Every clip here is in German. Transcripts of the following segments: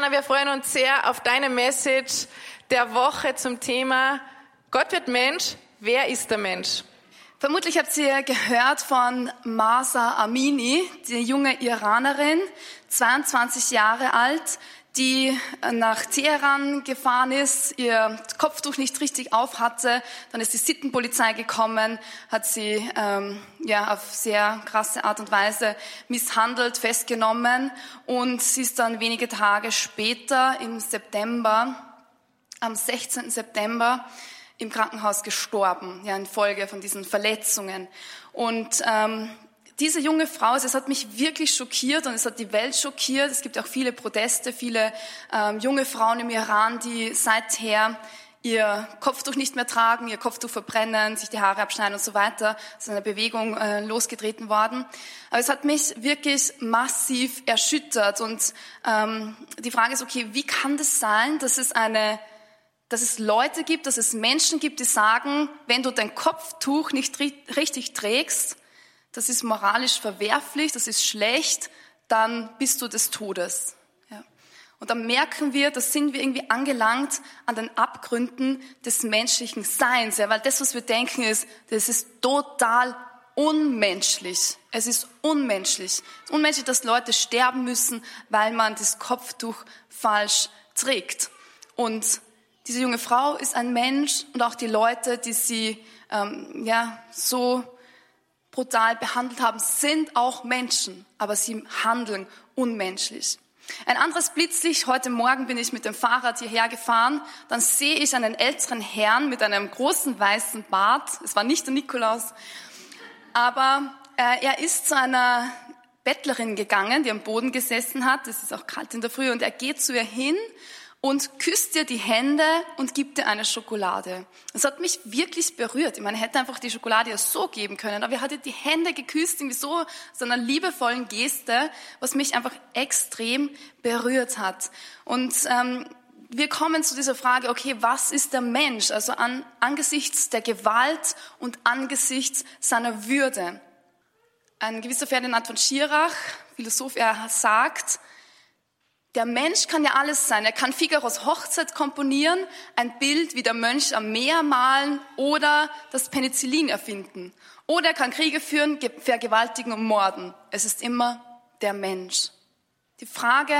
Jana, wir freuen uns sehr auf deine Message der Woche zum Thema Gott wird Mensch. Wer ist der Mensch? Vermutlich habt ihr gehört von Masa Amini, die junge Iranerin, 22 Jahre alt, die nach Teheran gefahren ist, ihr Kopftuch nicht richtig auf hatte. Dann ist die Sittenpolizei gekommen, hat sie ähm, ja auf sehr krasse Art und Weise misshandelt, festgenommen und sie ist dann wenige Tage später im September, am 16. September im Krankenhaus gestorben, ja, infolge von diesen Verletzungen. Und ähm, diese junge Frau, es hat mich wirklich schockiert und es hat die Welt schockiert. Es gibt auch viele Proteste, viele ähm, junge Frauen im Iran, die seither ihr Kopftuch nicht mehr tragen, ihr Kopftuch verbrennen, sich die Haare abschneiden und so weiter. Es ist eine Bewegung äh, losgetreten worden. Aber es hat mich wirklich massiv erschüttert. Und ähm, die Frage ist, okay, wie kann das sein, dass es eine dass es Leute gibt, dass es Menschen gibt, die sagen, wenn du dein Kopftuch nicht richtig trägst, das ist moralisch verwerflich, das ist schlecht, dann bist du des Todes. Ja. Und dann merken wir, da sind wir irgendwie angelangt an den Abgründen des menschlichen Seins, ja, weil das, was wir denken, ist, das ist total unmenschlich. Es ist unmenschlich. Es ist unmenschlich, dass Leute sterben müssen, weil man das Kopftuch falsch trägt. Und diese junge Frau ist ein Mensch und auch die Leute, die sie ähm, ja so brutal behandelt haben, sind auch Menschen, aber sie handeln unmenschlich. Ein anderes Blitzlicht, heute Morgen bin ich mit dem Fahrrad hierher gefahren, dann sehe ich einen älteren Herrn mit einem großen weißen Bart, es war nicht der Nikolaus, aber äh, er ist zu einer Bettlerin gegangen, die am Boden gesessen hat, es ist auch kalt in der Früh, und er geht zu ihr hin und küsst dir die Hände und gibt dir eine Schokolade. Das hat mich wirklich berührt. Ich meine, hätte einfach die Schokolade ja so geben können, aber er hat dir die Hände geküsst, irgendwie so, so einer liebevollen Geste, was mich einfach extrem berührt hat. Und ähm, wir kommen zu dieser Frage, okay, was ist der Mensch? Also an, angesichts der Gewalt und angesichts seiner Würde. Ein gewisser Ferdinand von Schirach, Philosoph, er sagt, der Mensch kann ja alles sein. Er kann Figaros Hochzeit komponieren, ein Bild wie der Mönch am Meer malen oder das Penicillin erfinden. Oder er kann Kriege führen, vergewaltigen und morden. Es ist immer der Mensch. Die Frage,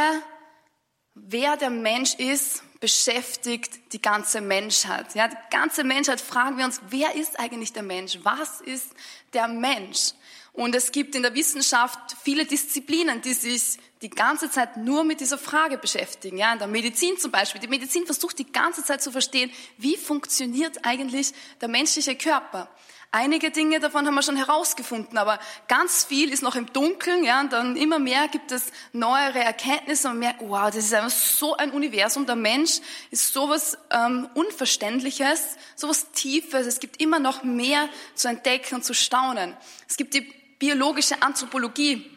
wer der Mensch ist, beschäftigt die ganze Menschheit. Ja, die ganze Menschheit fragen wir uns, wer ist eigentlich der Mensch? Was ist der Mensch? Und es gibt in der Wissenschaft viele Disziplinen, die sich die ganze Zeit nur mit dieser Frage beschäftigen. Ja, in der Medizin zum Beispiel. Die Medizin versucht die ganze Zeit zu verstehen, wie funktioniert eigentlich der menschliche Körper. Einige Dinge davon haben wir schon herausgefunden, aber ganz viel ist noch im Dunkeln. Ja, und dann immer mehr gibt es neuere Erkenntnisse und merkt, wow, das ist einfach so ein Universum. Der Mensch ist sowas ähm, Unverständliches, sowas Tiefes. Es gibt immer noch mehr zu entdecken und zu staunen. Es gibt die biologische Anthropologie,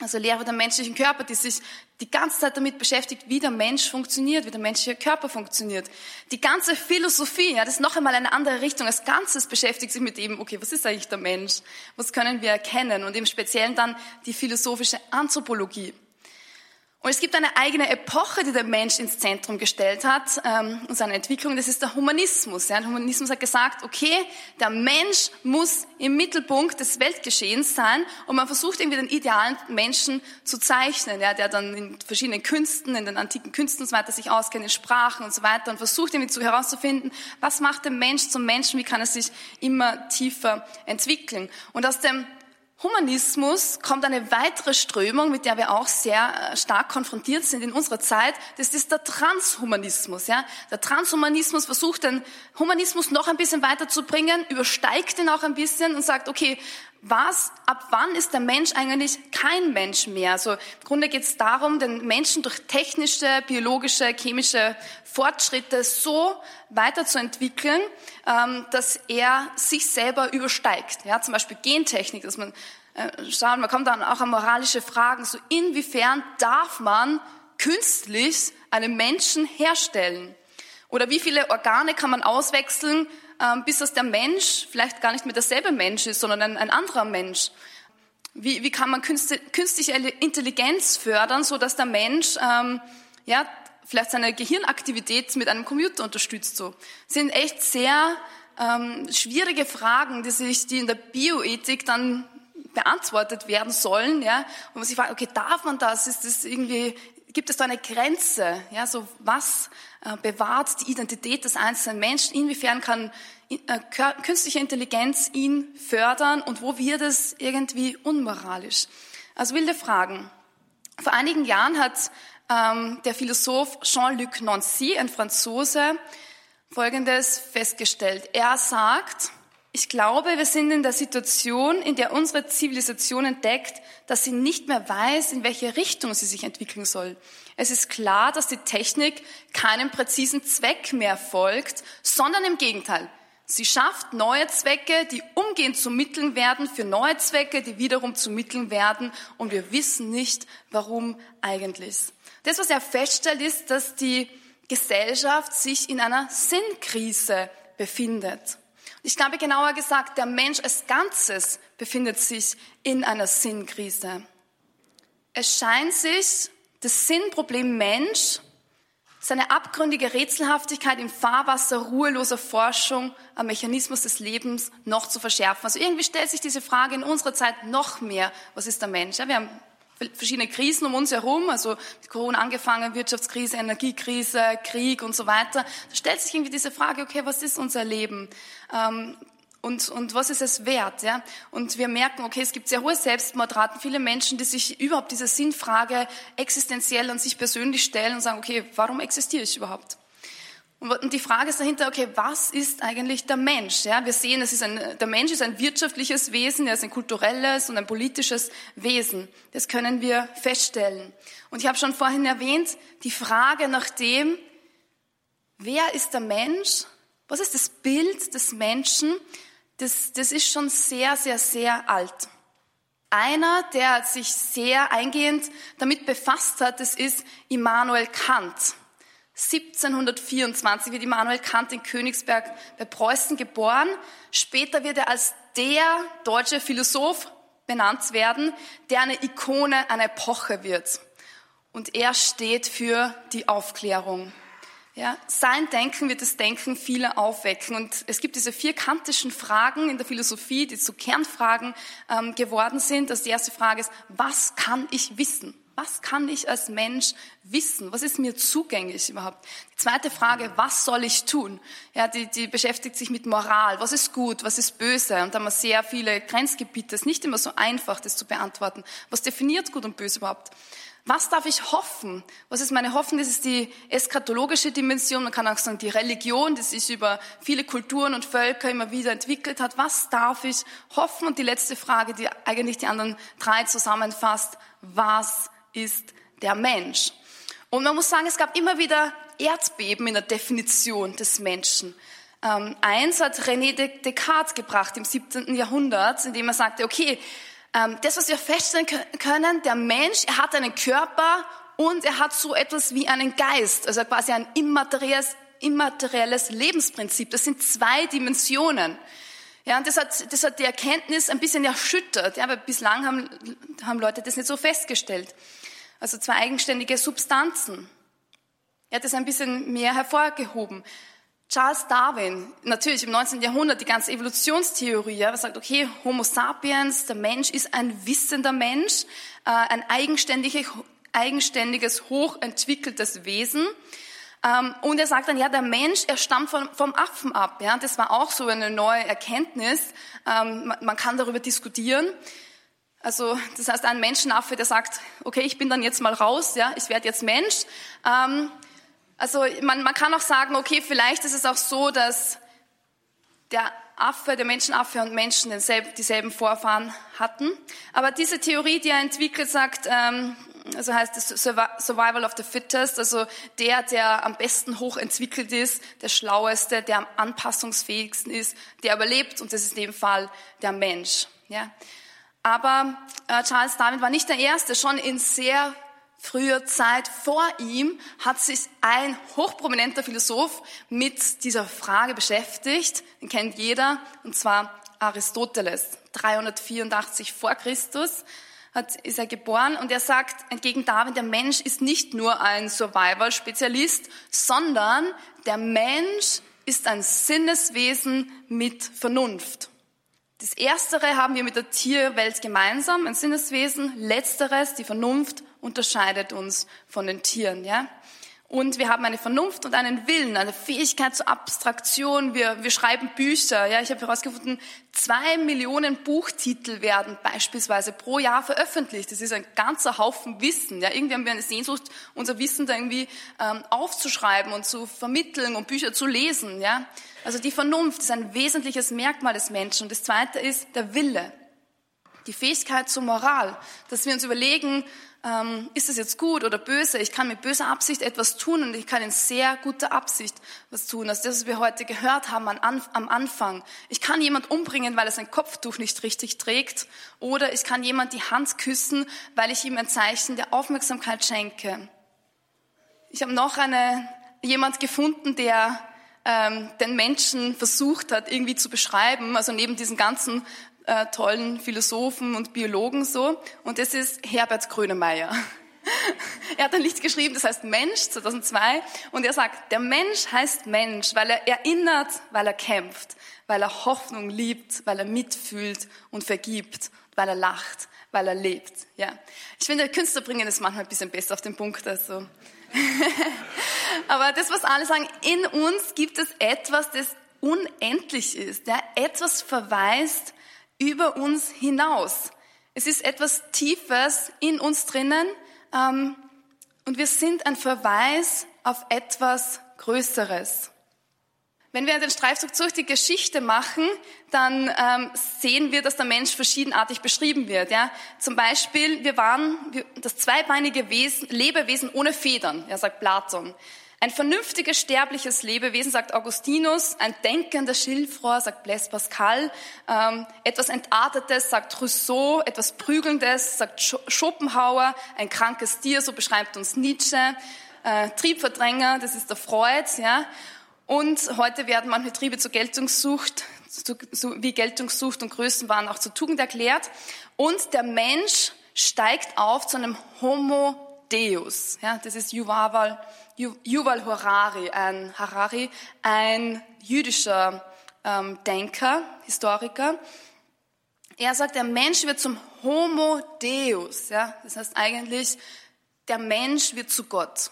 also Lehre der menschlichen Körper, die sich die ganze Zeit damit beschäftigt, wie der Mensch funktioniert, wie der menschliche Körper funktioniert. Die ganze Philosophie, ja, das ist noch einmal eine andere Richtung. Als Ganzes beschäftigt sich mit eben, okay, was ist eigentlich der Mensch? Was können wir erkennen? Und im Speziellen dann die philosophische Anthropologie. Und es gibt eine eigene Epoche, die der Mensch ins Zentrum gestellt hat ähm, und seine Entwicklung. Das ist der Humanismus. Ja. Der Humanismus hat gesagt, okay, der Mensch muss im Mittelpunkt des Weltgeschehens sein und man versucht irgendwie den idealen Menschen zu zeichnen, ja, der dann in verschiedenen Künsten, in den antiken Künsten und so weiter sich auskennt, in Sprachen und so weiter und versucht irgendwie zu herauszufinden, was macht den Mensch zum Menschen, wie kann er sich immer tiefer entwickeln. Und aus dem Humanismus kommt eine weitere Strömung, mit der wir auch sehr äh, stark konfrontiert sind in unserer Zeit. Das ist der Transhumanismus. Ja? Der Transhumanismus versucht den Humanismus noch ein bisschen weiterzubringen, übersteigt ihn auch ein bisschen und sagt, okay, was, ab wann ist der Mensch eigentlich kein Mensch mehr? Also im Grunde geht es darum, den Menschen durch technische, biologische, chemische Fortschritte so weiterzuentwickeln, ähm, dass er sich selber übersteigt. Ja, zum Beispiel Gentechnik, dass man schauen, man kommt dann auch an moralische Fragen, so inwiefern darf man künstlich einen Menschen herstellen? Oder wie viele Organe kann man auswechseln, ähm, bis das der Mensch vielleicht gar nicht mehr derselbe Mensch ist, sondern ein, ein anderer Mensch. Wie, wie kann man künstliche Intelligenz fördern, so dass der Mensch ähm, ja, vielleicht seine Gehirnaktivität mit einem Computer unterstützt. So sind echt sehr ähm, schwierige Fragen, die sich, die in der Bioethik dann beantwortet werden sollen, ja, und man sich fragt, okay, darf man das? Ist das irgendwie, gibt es da eine Grenze? Ja, so was äh, bewahrt die Identität des einzelnen Menschen? Inwiefern kann äh, künstliche Intelligenz ihn fördern und wo wird es irgendwie unmoralisch? Also wilde Fragen. Vor einigen Jahren hat ähm, der Philosoph Jean-Luc Nancy, ein Franzose, Folgendes festgestellt. Er sagt, ich glaube, wir sind in der Situation, in der unsere Zivilisation entdeckt, dass sie nicht mehr weiß, in welche Richtung sie sich entwickeln soll. Es ist klar, dass die Technik keinem präzisen Zweck mehr folgt, sondern im Gegenteil. Sie schafft neue Zwecke, die umgehend zu Mitteln werden für neue Zwecke, die wiederum zu Mitteln werden. Und wir wissen nicht, warum eigentlich. Das, was er feststellt, ist, dass die Gesellschaft sich in einer Sinnkrise befindet. Ich glaube genauer gesagt, der Mensch als Ganzes befindet sich in einer Sinnkrise. Es scheint sich das Sinnproblem Mensch, seine abgründige Rätselhaftigkeit im Fahrwasser ruheloser Forschung am Mechanismus des Lebens noch zu verschärfen. Also irgendwie stellt sich diese Frage in unserer Zeit noch mehr, was ist der Mensch? Ja, wir haben verschiedene Krisen um uns herum, also Corona angefangen, Wirtschaftskrise, Energiekrise, Krieg und so weiter. Da stellt sich irgendwie diese Frage, okay, was ist unser Leben? Ähm, und, und was ist es wert? Ja? Und wir merken, okay, es gibt sehr hohe Selbstmordraten, viele Menschen, die sich überhaupt diese Sinnfrage existenziell an sich persönlich stellen und sagen, okay, warum existiere ich überhaupt? Und die Frage ist dahinter, okay, was ist eigentlich der Mensch? Ja, wir sehen, es ist ein, der Mensch ist ein wirtschaftliches Wesen, er ist ein kulturelles und ein politisches Wesen. Das können wir feststellen. Und ich habe schon vorhin erwähnt, die Frage nach dem, wer ist der Mensch? Was ist das Bild des Menschen? Das, das ist schon sehr, sehr, sehr alt. Einer, der sich sehr eingehend damit befasst hat, das ist Immanuel Kant. 1724 wird Immanuel Kant in Königsberg bei Preußen geboren. Später wird er als der deutsche Philosoph benannt werden, der eine Ikone einer Epoche wird. Und er steht für die Aufklärung. Ja, sein Denken wird das Denken vieler aufwecken. Und es gibt diese vier kantischen Fragen in der Philosophie, die zu Kernfragen ähm, geworden sind. Das die erste Frage ist, was kann ich wissen? Was kann ich als Mensch wissen? Was ist mir zugänglich überhaupt? Die zweite Frage, was soll ich tun? Ja, die, die beschäftigt sich mit Moral. Was ist gut? Was ist böse? Und da haben wir sehr viele Grenzgebiete. Es ist nicht immer so einfach, das zu beantworten. Was definiert gut und böse überhaupt? Was darf ich hoffen? Was ist meine Hoffnung? Das ist die eskatologische Dimension. Man kann auch sagen, die Religion, die sich über viele Kulturen und Völker immer wieder entwickelt hat. Was darf ich hoffen? Und die letzte Frage, die eigentlich die anderen drei zusammenfasst. Was ist der Mensch. Und man muss sagen, es gab immer wieder Erdbeben in der Definition des Menschen. Ähm, eins hat René Descartes gebracht im 17. Jahrhundert, indem er sagte, okay, das, was wir feststellen können, der Mensch, er hat einen Körper und er hat so etwas wie einen Geist, also quasi ein immaterielles, immaterielles Lebensprinzip. Das sind zwei Dimensionen. Ja, und das hat, das hat die Erkenntnis ein bisschen erschüttert, ja, weil bislang haben, haben Leute das nicht so festgestellt. Also zwei eigenständige Substanzen. Er hat das ein bisschen mehr hervorgehoben. Charles Darwin, natürlich im 19. Jahrhundert die ganze Evolutionstheorie, er sagt, okay, Homo sapiens, der Mensch ist ein wissender Mensch, äh, ein eigenständiges, eigenständiges hochentwickeltes Wesen. Ähm, und er sagt dann, ja, der Mensch, er stammt vom, vom Affen ab. Ja, das war auch so eine neue Erkenntnis. Ähm, man kann darüber diskutieren. Also das heißt, ein Menschenaffe, der sagt, okay, ich bin dann jetzt mal raus, ja, ich werde jetzt Mensch. Ähm, also man, man kann auch sagen, okay, vielleicht ist es auch so, dass der Affe, der Menschenaffe und Menschen denselben, dieselben Vorfahren hatten. Aber diese Theorie, die er entwickelt, sagt, ähm, also heißt es Survival of the Fittest, also der, der am besten hochentwickelt ist, der schlaueste, der am anpassungsfähigsten ist, der überlebt und das ist in dem Fall der Mensch. Ja. Aber äh, Charles Darwin war nicht der Erste. Schon in sehr früher Zeit vor ihm hat sich ein hochprominenter Philosoph mit dieser Frage beschäftigt. Den kennt jeder, und zwar Aristoteles. 384 vor Christus hat, ist er geboren und er sagt entgegen Darwin, der Mensch ist nicht nur ein Survival-Spezialist, sondern der Mensch ist ein Sinneswesen mit Vernunft. Das Erstere haben wir mit der Tierwelt gemeinsam, ein Sinneswesen. Letzteres, die Vernunft, unterscheidet uns von den Tieren. Ja? Und wir haben eine Vernunft und einen Willen, eine Fähigkeit zur Abstraktion. Wir, wir schreiben Bücher. Ja, ich habe herausgefunden, zwei Millionen Buchtitel werden beispielsweise pro Jahr veröffentlicht. Das ist ein ganzer Haufen Wissen. Ja, irgendwie haben wir eine Sehnsucht, unser Wissen da irgendwie ähm, aufzuschreiben und zu vermitteln und Bücher zu lesen. Ja, also die Vernunft ist ein wesentliches Merkmal des Menschen. Und das Zweite ist der Wille, die Fähigkeit zur Moral, dass wir uns überlegen, ähm, ist es jetzt gut oder böse? Ich kann mit böser Absicht etwas tun und ich kann in sehr guter Absicht was tun. Ist das, was wir heute gehört haben am Anfang. Ich kann jemand umbringen, weil er sein Kopftuch nicht richtig trägt oder ich kann jemand die Hand küssen, weil ich ihm ein Zeichen der Aufmerksamkeit schenke. Ich habe noch eine, jemand gefunden, der ähm, den Menschen versucht hat, irgendwie zu beschreiben, also neben diesen ganzen äh, tollen Philosophen und Biologen so. Und das ist Herbert Grönemeyer. Er hat ein Lied geschrieben, das heißt Mensch 2002 und er sagt, der Mensch heißt Mensch, weil er erinnert, weil er kämpft, weil er Hoffnung liebt, weil er mitfühlt und vergibt, weil er lacht, weil er lebt. Ja, ich finde, Künstler bringen es manchmal ein bisschen besser auf den Punkt. Also. Aber das, was alle sagen, in uns gibt es etwas, das unendlich ist, ja? etwas verweist über uns hinaus. Es ist etwas Tiefes in uns drinnen ähm, und wir sind ein Verweis auf etwas Größeres. Wenn wir den Streifzug durch die Geschichte machen, dann ähm, sehen wir, dass der Mensch verschiedenartig beschrieben wird. Ja? Zum Beispiel, wir waren das zweibeinige Wesen, Lebewesen ohne Federn, ja, sagt Platon. Ein vernünftiges, sterbliches Lebewesen, sagt Augustinus, ein denkender Schilfrohr, sagt Blaise Pascal, ähm, etwas Entartetes, sagt Rousseau, etwas Prügelndes, sagt Schopenhauer, ein krankes Tier, so beschreibt uns Nietzsche, äh, Triebverdränger, das ist der Freud, ja. Und heute werden manche Triebe zur Geltungssucht, zu, so wie Geltungssucht und Größenwahn auch zur Tugend erklärt. Und der Mensch steigt auf zu einem Homo Deus. Ja, das ist Yuval, Yuval Harari, ein, Harari, ein jüdischer ähm, Denker, Historiker. Er sagt, der Mensch wird zum Homo Deus. Ja, das heißt eigentlich, der Mensch wird zu Gott.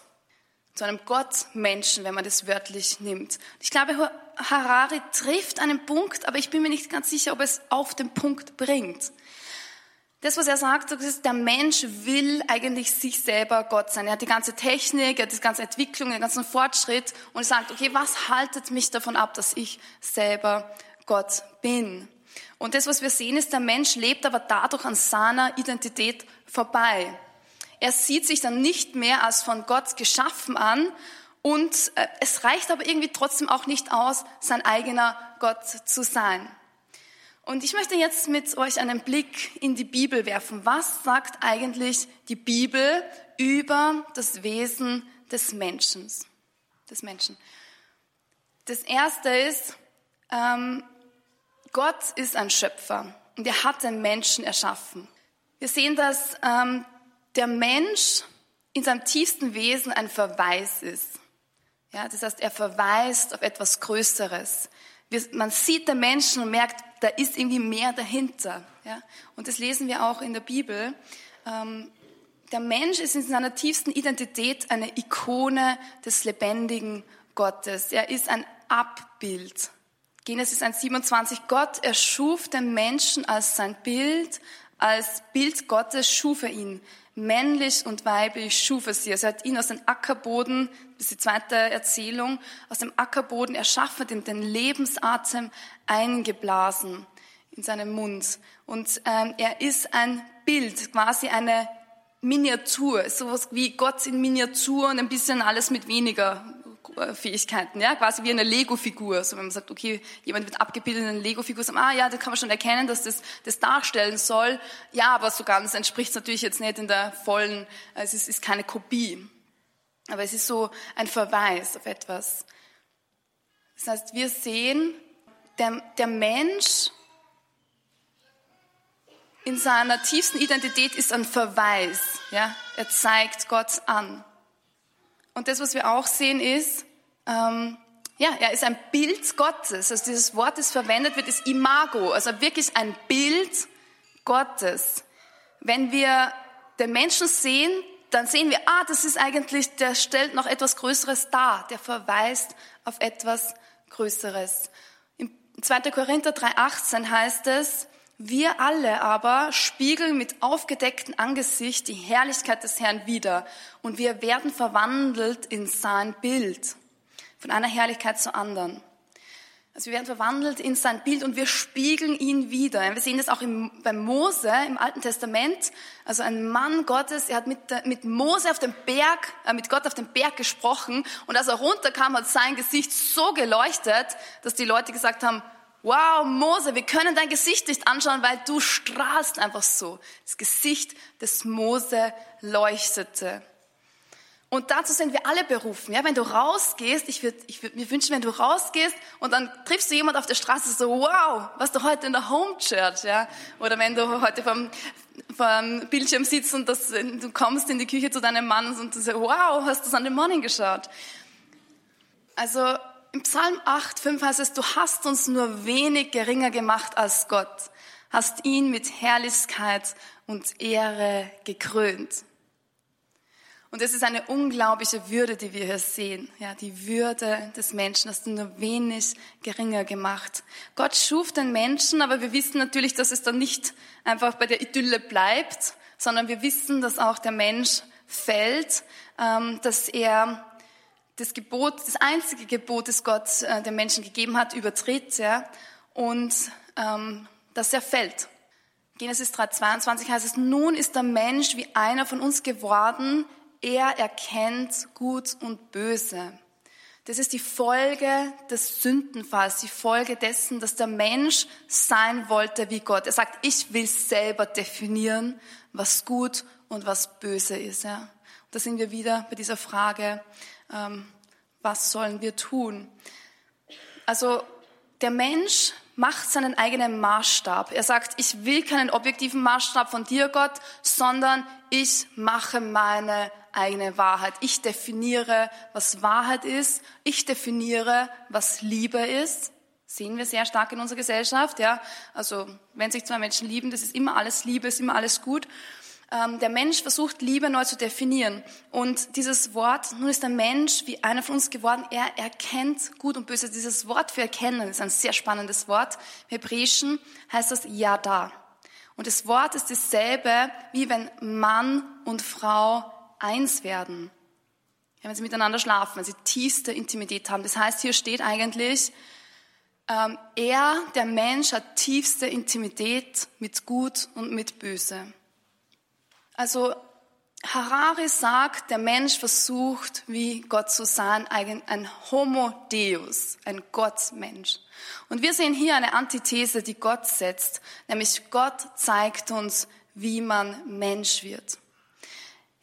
Zu einem Gottmenschen, wenn man das wörtlich nimmt. Ich glaube, Harari trifft einen Punkt, aber ich bin mir nicht ganz sicher, ob es auf den Punkt bringt. Das, was er sagt, ist, der Mensch will eigentlich sich selber Gott sein. Er hat die ganze Technik, er hat die ganze Entwicklung, den ganzen Fortschritt und sagt, okay, was haltet mich davon ab, dass ich selber Gott bin? Und das, was wir sehen, ist, der Mensch lebt aber dadurch an seiner Identität vorbei. Er sieht sich dann nicht mehr als von Gott geschaffen an und äh, es reicht aber irgendwie trotzdem auch nicht aus, sein eigener Gott zu sein. Und ich möchte jetzt mit euch einen Blick in die Bibel werfen. Was sagt eigentlich die Bibel über das Wesen des Menschen? Des Menschen. Das erste ist, ähm, Gott ist ein Schöpfer und er hat den Menschen erschaffen. Wir sehen, dass ähm, der Mensch in seinem tiefsten Wesen ein Verweis ist. Ja, das heißt, er verweist auf etwas Größeres. Man sieht den Menschen und merkt, da ist irgendwie mehr dahinter. Ja? Und das lesen wir auch in der Bibel. Ähm, der Mensch ist in seiner tiefsten Identität eine Ikone des lebendigen Gottes. Er ist ein Abbild. Genesis 1,27. Gott erschuf den Menschen als sein Bild, als Bild Gottes schuf er ihn. Männlich und weiblich schuf er sie. Also er hat ihn aus dem Ackerboden, das ist die zweite Erzählung, aus dem Ackerboden erschaffen, dem den Lebensatem eingeblasen in seinen Mund. Und ähm, er ist ein Bild, quasi eine Miniatur, sowas wie Gott in Miniatur und ein bisschen alles mit weniger Fähigkeiten, ja, quasi wie eine Lego-Figur. So wenn man sagt, okay, jemand wird abgebildet in eine Lego-Figur, sagt, ah ja, da kann man schon erkennen, dass das das darstellen soll. Ja, aber so ganz entspricht es natürlich jetzt nicht in der vollen, also es ist keine Kopie. Aber es ist so ein Verweis auf etwas. Das heißt, wir sehen, der, der Mensch, in seiner tiefsten Identität ist ein Verweis. Ja? Er zeigt Gott an. Und das, was wir auch sehen, ist, ähm, ja, er ist ein Bild Gottes. Also dieses Wort, das verwendet wird, ist Imago, also wirklich ein Bild Gottes. Wenn wir den Menschen sehen, dann sehen wir, ah, das ist eigentlich, der stellt noch etwas Größeres dar, der verweist auf etwas Größeres. Im 2. Korinther 3,18 heißt es, wir alle aber spiegeln mit aufgedecktem Angesicht die Herrlichkeit des Herrn wider und wir werden verwandelt in sein Bild, von einer Herrlichkeit zur anderen. Also wir werden verwandelt in sein Bild und wir spiegeln ihn wieder. Wir sehen das auch im, beim Mose im Alten Testament. Also ein Mann Gottes, er hat mit, mit Mose auf dem Berg, äh, mit Gott auf dem Berg gesprochen und als er runterkam, hat sein Gesicht so geleuchtet, dass die Leute gesagt haben, wow, Mose, wir können dein Gesicht nicht anschauen, weil du strahlst einfach so. Das Gesicht des Mose leuchtete. Und dazu sind wir alle berufen. Ja, wenn du rausgehst, ich würde ich würd mir wünschen, wenn du rausgehst und dann triffst du jemand auf der Straße so, wow, was du heute in der Home Church, ja, oder wenn du heute vom, vom Bildschirm sitzt und das, du kommst in die Küche zu deinem Mann und du sagst, wow, hast du Sunday Morning geschaut? Also im Psalm 8, 5 heißt es, du hast uns nur wenig geringer gemacht als Gott, hast ihn mit Herrlichkeit und Ehre gekrönt. Und es ist eine unglaubliche Würde, die wir hier sehen. Ja, die Würde des Menschen hast du nur wenig geringer gemacht. Gott schuf den Menschen, aber wir wissen natürlich, dass es dann nicht einfach bei der Idylle bleibt, sondern wir wissen, dass auch der Mensch fällt, ähm, dass er das Gebot, das einzige Gebot, das Gott äh, dem Menschen gegeben hat, übertritt, ja, und ähm, dass er fällt. Genesis 3,22 heißt es, nun ist der Mensch wie einer von uns geworden, er erkennt Gut und Böse. Das ist die Folge des Sündenfalls, die Folge dessen, dass der Mensch sein wollte wie Gott. Er sagt, ich will selber definieren, was gut und was böse ist. Ja. Da sind wir wieder bei dieser Frage, was sollen wir tun? Also der Mensch macht seinen eigenen Maßstab. Er sagt, ich will keinen objektiven Maßstab von dir, Gott, sondern ich mache meine eigene Wahrheit. Ich definiere, was Wahrheit ist. Ich definiere, was Liebe ist. Sehen wir sehr stark in unserer Gesellschaft, ja. Also, wenn sich zwei Menschen lieben, das ist immer alles Liebe, ist immer alles gut. Ähm, der Mensch versucht, Liebe neu zu definieren. Und dieses Wort, nun ist der Mensch wie einer von uns geworden, er erkennt Gut und Böse. Dieses Wort für erkennen ist ein sehr spannendes Wort. Im Hebräischen heißt das Yada. Und das Wort ist dasselbe, wie wenn Mann und Frau eins werden. Wenn sie miteinander schlafen, wenn sie tiefste Intimität haben. Das heißt, hier steht eigentlich, ähm, er, der Mensch, hat tiefste Intimität mit Gut und mit Böse. Also Harari sagt, der Mensch versucht, wie Gott zu sein, ein Homo Deus, ein Gottmensch. Und wir sehen hier eine Antithese, die Gott setzt, nämlich Gott zeigt uns, wie man Mensch wird.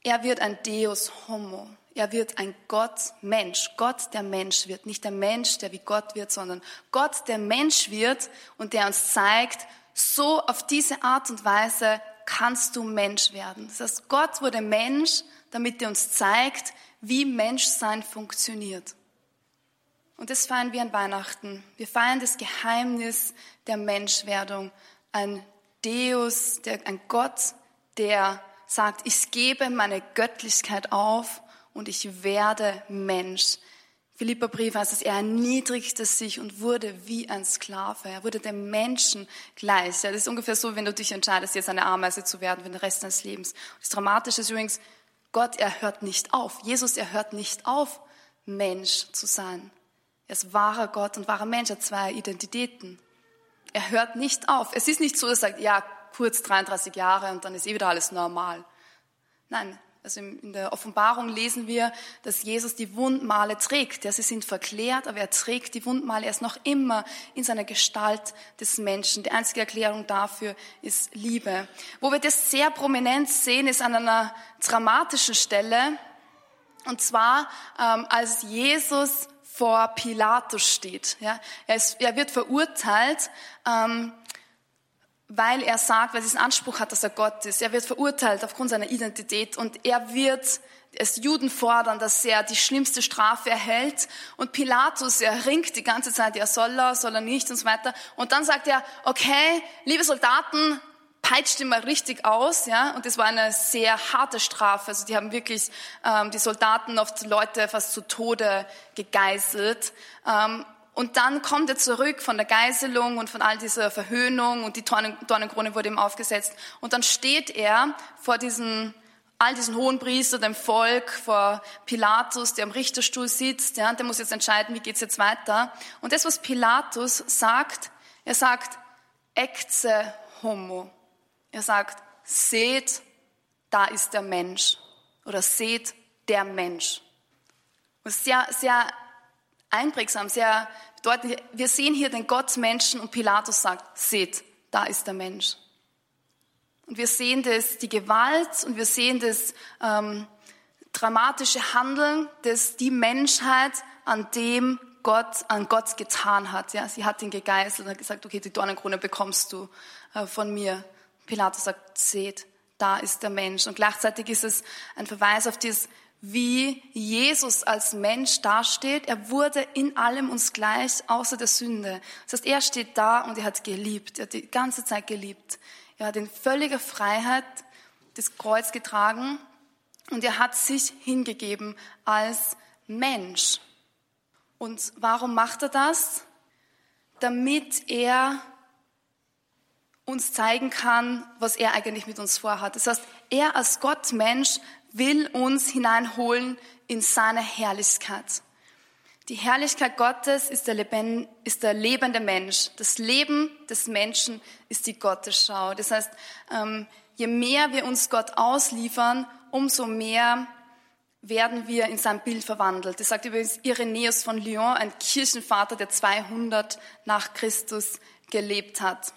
Er wird ein Deus Homo. Er wird ein Gott-Mensch. Gott, der Mensch wird. Nicht der Mensch, der wie Gott wird, sondern Gott, der Mensch wird und der uns zeigt, so auf diese Art und Weise kannst du Mensch werden. Das heißt, Gott wurde Mensch, damit er uns zeigt, wie Menschsein funktioniert. Und das feiern wir an Weihnachten. Wir feiern das Geheimnis der Menschwerdung. Ein Deus, der, ein Gott, der sagt, ich gebe meine Göttlichkeit auf und ich werde Mensch. Philippa Brief heißt es, er erniedrigte sich und wurde wie ein Sklave. Er wurde dem Menschen gleich. Ja, das ist ungefähr so, wenn du dich entscheidest, jetzt eine Ameise zu werden für den Rest deines Lebens. Das Dramatische ist übrigens, Gott, er hört nicht auf. Jesus, er hört nicht auf, Mensch zu sein. Er ist wahrer Gott und wahrer Mensch. Er hat zwei Identitäten. Er hört nicht auf. Es ist nicht so, dass er sagt, ja, kurz 33 Jahre und dann ist eh wieder alles normal. Nein, also in der Offenbarung lesen wir, dass Jesus die Wundmale trägt. Ja, sie sind verklärt, aber er trägt die Wundmale. Er ist noch immer in seiner Gestalt des Menschen. Die einzige Erklärung dafür ist Liebe. Wo wir das sehr prominent sehen, ist an einer dramatischen Stelle. Und zwar, ähm, als Jesus vor Pilatus steht. Ja, er, ist, er wird verurteilt. Ähm, weil er sagt, weil er diesen Anspruch hat, dass er Gott ist. Er wird verurteilt aufgrund seiner Identität und er wird es Juden fordern, dass er die schlimmste Strafe erhält. Und Pilatus, er ringt die ganze Zeit, ja soll er, soll er nicht und so weiter. Und dann sagt er, okay, liebe Soldaten, peitscht ihn mal richtig aus, ja. Und das war eine sehr harte Strafe. Also die haben wirklich ähm, die Soldaten oft Leute fast zu Tode gegeißelt. Ähm, und dann kommt er zurück von der Geiselung und von all dieser Verhöhnung und die Dornenkrone wurde ihm aufgesetzt. Und dann steht er vor diesen, all diesen hohen Priester, dem Volk, vor Pilatus, der am Richterstuhl sitzt, ja, der muss jetzt entscheiden, wie geht's jetzt weiter. Und das, was Pilatus sagt, er sagt, ecce homo. Er sagt, seht, da ist der Mensch. Oder seht, der Mensch. Und sehr, sehr einprägsam, sehr bedeutend. Wir sehen hier den Gottmenschen und Pilatus sagt, seht, da ist der Mensch. Und wir sehen das, die Gewalt und wir sehen das ähm, dramatische Handeln, das die Menschheit an dem Gott, an Gott getan hat. Ja, sie hat ihn gegeißelt und hat gesagt, okay, die Dornenkrone bekommst du äh, von mir. Pilatus sagt, seht, da ist der Mensch. Und gleichzeitig ist es ein Verweis auf dieses wie Jesus als Mensch dasteht. Er wurde in allem uns gleich, außer der Sünde. Das heißt, er steht da und er hat geliebt. Er hat die ganze Zeit geliebt. Er hat in völliger Freiheit das Kreuz getragen und er hat sich hingegeben als Mensch. Und warum macht er das? Damit er uns zeigen kann, was er eigentlich mit uns vorhat. Das heißt, er als Gott Mensch will uns hineinholen in seine Herrlichkeit. Die Herrlichkeit Gottes ist der, Leben, ist der lebende Mensch. Das Leben des Menschen ist die Gottesschau. Das heißt, ähm, je mehr wir uns Gott ausliefern, umso mehr werden wir in sein Bild verwandelt. Das sagt übrigens Irenäus von Lyon, ein Kirchenvater, der 200 nach Christus gelebt hat.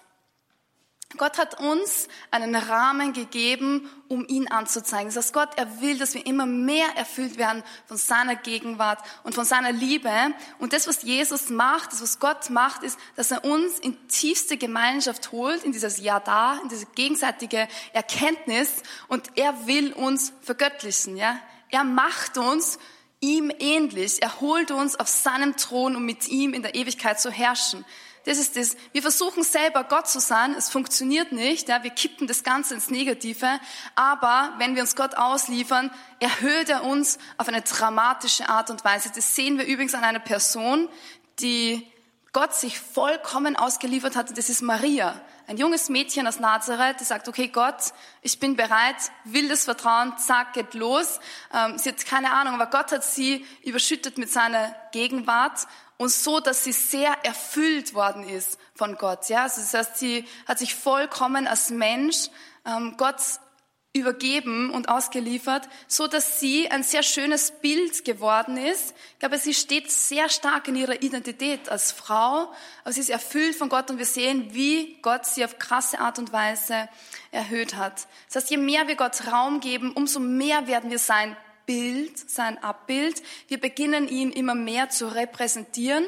Gott hat uns einen Rahmen gegeben, um ihn anzuzeigen. Das heißt, Gott, er will, dass wir immer mehr erfüllt werden von seiner Gegenwart und von seiner Liebe. Und das, was Jesus macht, das, was Gott macht, ist, dass er uns in tiefste Gemeinschaft holt, in dieses Ja da, in diese gegenseitige Erkenntnis. Und er will uns vergöttlichen, ja. Er macht uns ihm ähnlich. Er holt uns auf seinem Thron, um mit ihm in der Ewigkeit zu herrschen. Das ist das. Wir versuchen selber Gott zu sein. Es funktioniert nicht. Ja, wir kippen das Ganze ins Negative. Aber wenn wir uns Gott ausliefern, erhöht er uns auf eine dramatische Art und Weise. Das sehen wir übrigens an einer Person, die Gott sich vollkommen ausgeliefert hat. Das ist Maria. Ein junges Mädchen aus Nazareth, die sagt, okay, Gott, ich bin bereit, wildes Vertrauen, zack, geht los. Ähm, sie hat keine Ahnung, aber Gott hat sie überschüttet mit seiner Gegenwart und so, dass sie sehr erfüllt worden ist von Gott. Ja, also das heißt, sie hat sich vollkommen als Mensch ähm, Gott übergeben und ausgeliefert, so dass sie ein sehr schönes Bild geworden ist. Ich glaube, sie steht sehr stark in ihrer Identität als Frau, aber sie ist erfüllt von Gott und wir sehen, wie Gott sie auf krasse Art und Weise erhöht hat. Das heißt, je mehr wir Gott Raum geben, umso mehr werden wir sein Bild, sein Abbild. Wir beginnen ihn immer mehr zu repräsentieren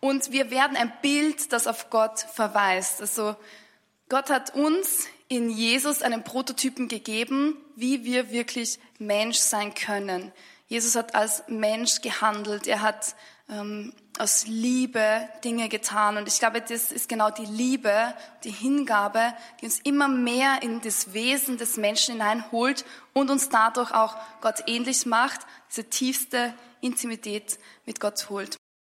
und wir werden ein Bild, das auf Gott verweist. Also Gott hat uns in Jesus einen Prototypen gegeben, wie wir wirklich Mensch sein können. Jesus hat als Mensch gehandelt. Er hat ähm, aus Liebe Dinge getan. Und ich glaube, das ist genau die Liebe, die Hingabe, die uns immer mehr in das Wesen des Menschen hineinholt und uns dadurch auch Gott ähnlich macht, diese tiefste Intimität mit Gott holt.